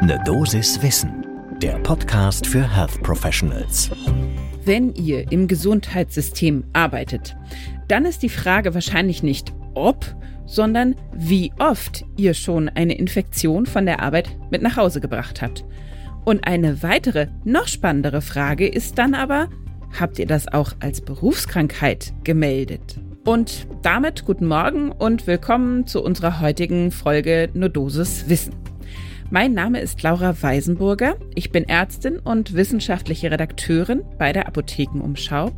Ne Dosis Wissen, der Podcast für Health Professionals. Wenn ihr im Gesundheitssystem arbeitet, dann ist die Frage wahrscheinlich nicht ob, sondern wie oft ihr schon eine Infektion von der Arbeit mit nach Hause gebracht habt. Und eine weitere, noch spannendere Frage ist dann aber, habt ihr das auch als Berufskrankheit gemeldet? Und damit guten Morgen und willkommen zu unserer heutigen Folge Nodosis Wissen. Mein Name ist Laura Weisenburger. Ich bin Ärztin und wissenschaftliche Redakteurin bei der Apothekenumschau.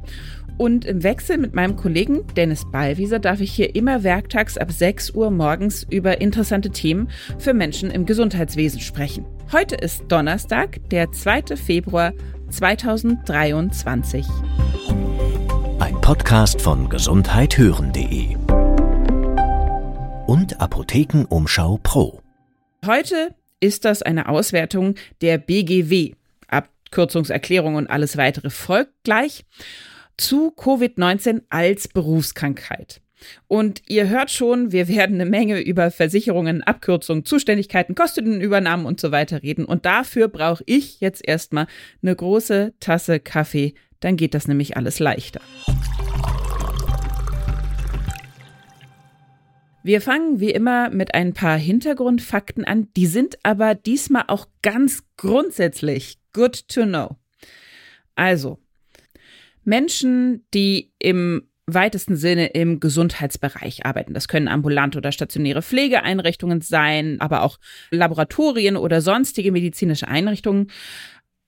Und im Wechsel mit meinem Kollegen Dennis Ballwieser darf ich hier immer werktags ab 6 Uhr morgens über interessante Themen für Menschen im Gesundheitswesen sprechen. Heute ist Donnerstag, der 2. Februar 2023. Ein Podcast von gesundheithören.de und Apothekenumschau Pro. Heute ist das eine Auswertung der BGW. Abkürzungserklärung und alles weitere folgt gleich zu Covid-19 als Berufskrankheit. Und ihr hört schon, wir werden eine Menge über Versicherungen, Abkürzungen, Zuständigkeiten, Kostenübernahmen und so weiter reden. Und dafür brauche ich jetzt erstmal eine große Tasse Kaffee. Dann geht das nämlich alles leichter. Wir fangen wie immer mit ein paar Hintergrundfakten an, die sind aber diesmal auch ganz grundsätzlich good to know. Also, Menschen, die im weitesten Sinne im Gesundheitsbereich arbeiten. Das können ambulante oder stationäre Pflegeeinrichtungen sein, aber auch Laboratorien oder sonstige medizinische Einrichtungen,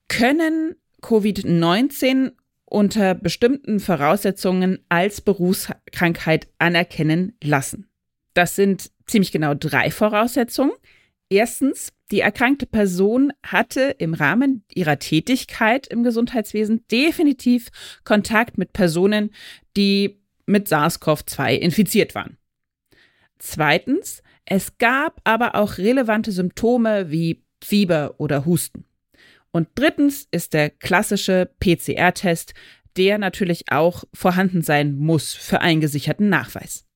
können Covid-19 unter bestimmten Voraussetzungen als Berufskrankheit anerkennen lassen. Das sind ziemlich genau drei Voraussetzungen. Erstens, die erkrankte Person hatte im Rahmen ihrer Tätigkeit im Gesundheitswesen definitiv Kontakt mit Personen, die mit SARS-CoV-2 infiziert waren. Zweitens, es gab aber auch relevante Symptome wie Fieber oder Husten. Und drittens ist der klassische PCR-Test, der natürlich auch vorhanden sein muss für einen gesicherten Nachweis.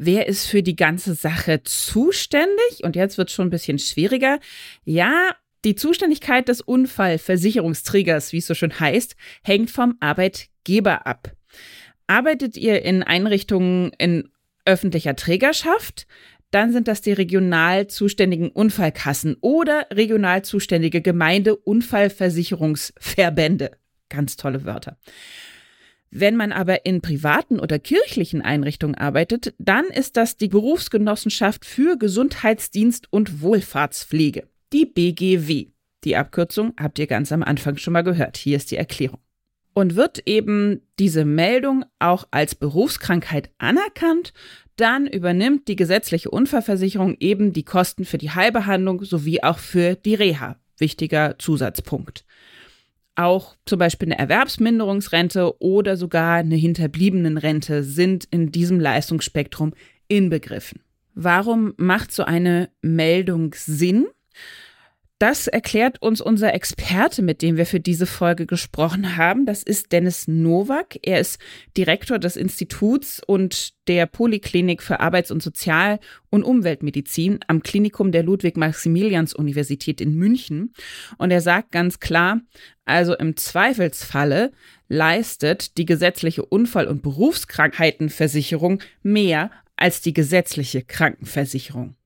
Wer ist für die ganze Sache zuständig? Und jetzt wird es schon ein bisschen schwieriger. Ja, die Zuständigkeit des Unfallversicherungsträgers, wie es so schön heißt, hängt vom Arbeitgeber ab. Arbeitet ihr in Einrichtungen in öffentlicher Trägerschaft, dann sind das die regional zuständigen Unfallkassen oder regional zuständige Gemeindeunfallversicherungsverbände. Ganz tolle Wörter. Wenn man aber in privaten oder kirchlichen Einrichtungen arbeitet, dann ist das die Berufsgenossenschaft für Gesundheitsdienst und Wohlfahrtspflege, die BGW. Die Abkürzung habt ihr ganz am Anfang schon mal gehört. Hier ist die Erklärung. Und wird eben diese Meldung auch als Berufskrankheit anerkannt, dann übernimmt die gesetzliche Unfallversicherung eben die Kosten für die Heilbehandlung sowie auch für die Reha. Wichtiger Zusatzpunkt auch zum Beispiel eine Erwerbsminderungsrente oder sogar eine Hinterbliebenenrente sind in diesem Leistungsspektrum inbegriffen. Warum macht so eine Meldung Sinn? Das erklärt uns unser Experte, mit dem wir für diese Folge gesprochen haben. Das ist Dennis Nowak. Er ist Direktor des Instituts und der Poliklinik für Arbeits- und Sozial- und Umweltmedizin am Klinikum der Ludwig-Maximilians-Universität in München. Und er sagt ganz klar, also im Zweifelsfalle leistet die gesetzliche Unfall- und Berufskrankheitenversicherung mehr als die gesetzliche Krankenversicherung.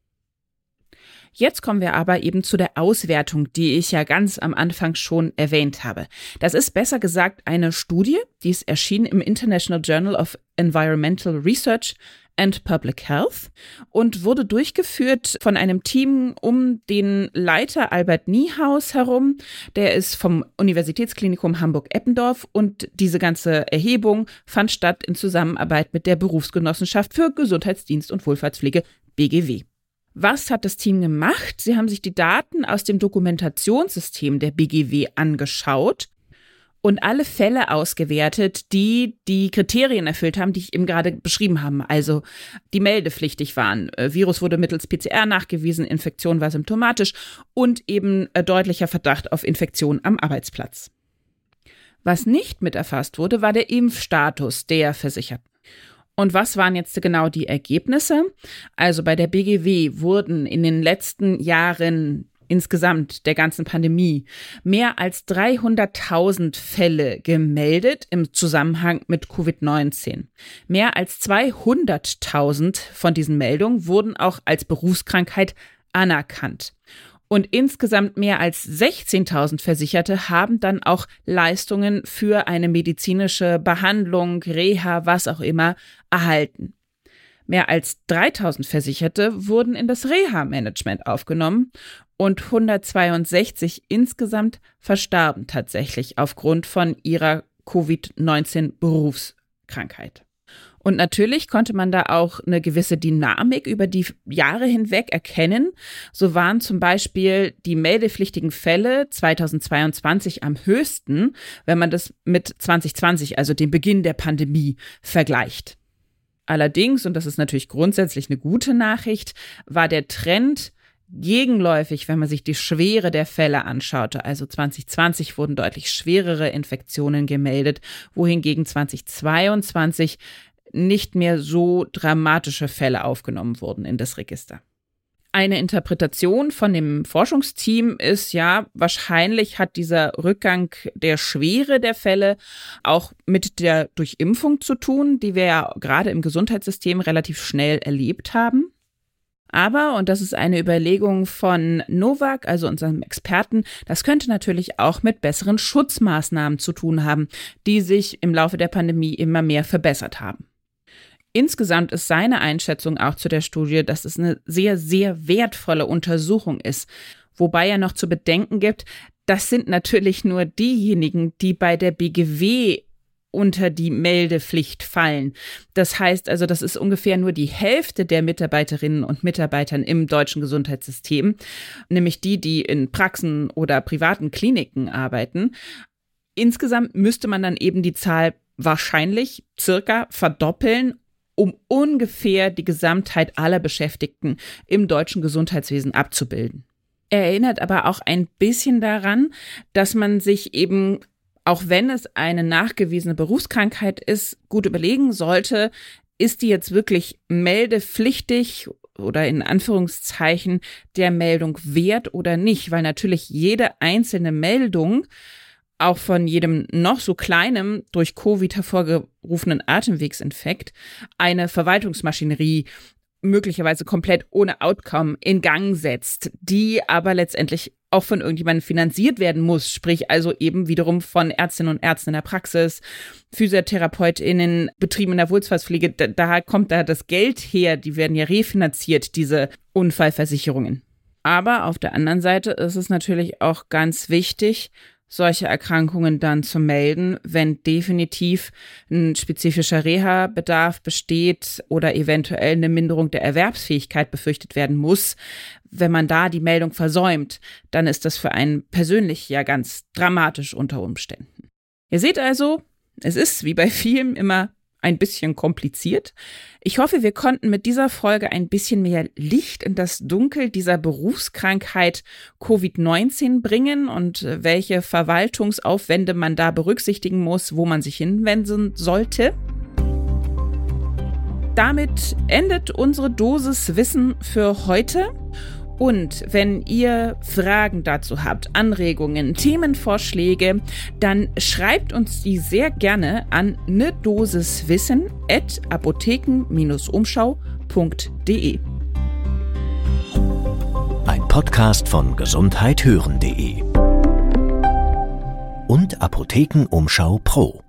Jetzt kommen wir aber eben zu der Auswertung, die ich ja ganz am Anfang schon erwähnt habe. Das ist besser gesagt eine Studie, die ist erschienen im International Journal of Environmental Research and Public Health und wurde durchgeführt von einem Team um den Leiter Albert Niehaus herum. Der ist vom Universitätsklinikum Hamburg-Eppendorf und diese ganze Erhebung fand statt in Zusammenarbeit mit der Berufsgenossenschaft für Gesundheitsdienst und Wohlfahrtspflege BGW. Was hat das Team gemacht? Sie haben sich die Daten aus dem Dokumentationssystem der BGW angeschaut und alle Fälle ausgewertet, die die Kriterien erfüllt haben, die ich eben gerade beschrieben habe. Also die meldepflichtig waren. Äh, Virus wurde mittels PCR nachgewiesen, Infektion war symptomatisch und eben äh, deutlicher Verdacht auf Infektion am Arbeitsplatz. Was nicht mit erfasst wurde, war der Impfstatus der Versicherten. Und was waren jetzt genau die Ergebnisse? Also bei der BGW wurden in den letzten Jahren insgesamt der ganzen Pandemie mehr als 300.000 Fälle gemeldet im Zusammenhang mit Covid-19. Mehr als 200.000 von diesen Meldungen wurden auch als Berufskrankheit anerkannt. Und insgesamt mehr als 16.000 Versicherte haben dann auch Leistungen für eine medizinische Behandlung, Reha, was auch immer erhalten. Mehr als 3000 Versicherte wurden in das Reha-Management aufgenommen und 162 insgesamt verstarben tatsächlich aufgrund von ihrer Covid-19-Berufskrankheit. Und natürlich konnte man da auch eine gewisse Dynamik über die Jahre hinweg erkennen. So waren zum Beispiel die meldepflichtigen Fälle 2022 am höchsten, wenn man das mit 2020, also dem Beginn der Pandemie, vergleicht. Allerdings, und das ist natürlich grundsätzlich eine gute Nachricht, war der Trend gegenläufig, wenn man sich die Schwere der Fälle anschaute. Also 2020 wurden deutlich schwerere Infektionen gemeldet, wohingegen 2022 nicht mehr so dramatische Fälle aufgenommen wurden in das Register. Eine Interpretation von dem Forschungsteam ist ja, wahrscheinlich hat dieser Rückgang der Schwere der Fälle auch mit der Durchimpfung zu tun, die wir ja gerade im Gesundheitssystem relativ schnell erlebt haben. Aber, und das ist eine Überlegung von Novak, also unserem Experten, das könnte natürlich auch mit besseren Schutzmaßnahmen zu tun haben, die sich im Laufe der Pandemie immer mehr verbessert haben. Insgesamt ist seine Einschätzung auch zu der Studie, dass es eine sehr, sehr wertvolle Untersuchung ist. Wobei er noch zu bedenken gibt, das sind natürlich nur diejenigen, die bei der BGW unter die Meldepflicht fallen. Das heißt also, das ist ungefähr nur die Hälfte der Mitarbeiterinnen und Mitarbeitern im deutschen Gesundheitssystem, nämlich die, die in Praxen oder privaten Kliniken arbeiten. Insgesamt müsste man dann eben die Zahl wahrscheinlich circa verdoppeln, um ungefähr die Gesamtheit aller Beschäftigten im deutschen Gesundheitswesen abzubilden. Er erinnert aber auch ein bisschen daran, dass man sich eben, auch wenn es eine nachgewiesene Berufskrankheit ist, gut überlegen sollte, ist die jetzt wirklich meldepflichtig oder in Anführungszeichen der Meldung wert oder nicht, weil natürlich jede einzelne Meldung auch von jedem noch so kleinem durch Covid hervorgerufenen Atemwegsinfekt eine Verwaltungsmaschinerie möglicherweise komplett ohne Outcome in Gang setzt, die aber letztendlich auch von irgendjemandem finanziert werden muss, sprich also eben wiederum von Ärztinnen und Ärzten in der Praxis, PhysiotherapeutInnen, Betrieben in der Wohlfahrtspflege, da, da kommt da das Geld her, die werden ja refinanziert, diese Unfallversicherungen. Aber auf der anderen Seite ist es natürlich auch ganz wichtig, solche Erkrankungen dann zu melden, wenn definitiv ein spezifischer Reha-Bedarf besteht oder eventuell eine Minderung der Erwerbsfähigkeit befürchtet werden muss. Wenn man da die Meldung versäumt, dann ist das für einen persönlich ja ganz dramatisch unter Umständen. Ihr seht also, es ist wie bei vielen immer ein bisschen kompliziert. Ich hoffe, wir konnten mit dieser Folge ein bisschen mehr Licht in das Dunkel dieser Berufskrankheit Covid-19 bringen und welche Verwaltungsaufwände man da berücksichtigen muss, wo man sich hinwenden sollte. Damit endet unsere Dosis Wissen für heute. Und wenn ihr Fragen dazu habt, Anregungen, Themenvorschläge, dann schreibt uns die sehr gerne an ne Dosis Wissen at apotheken-umschau.de. Ein Podcast von gesundheithören.de und Apothekenumschau Pro.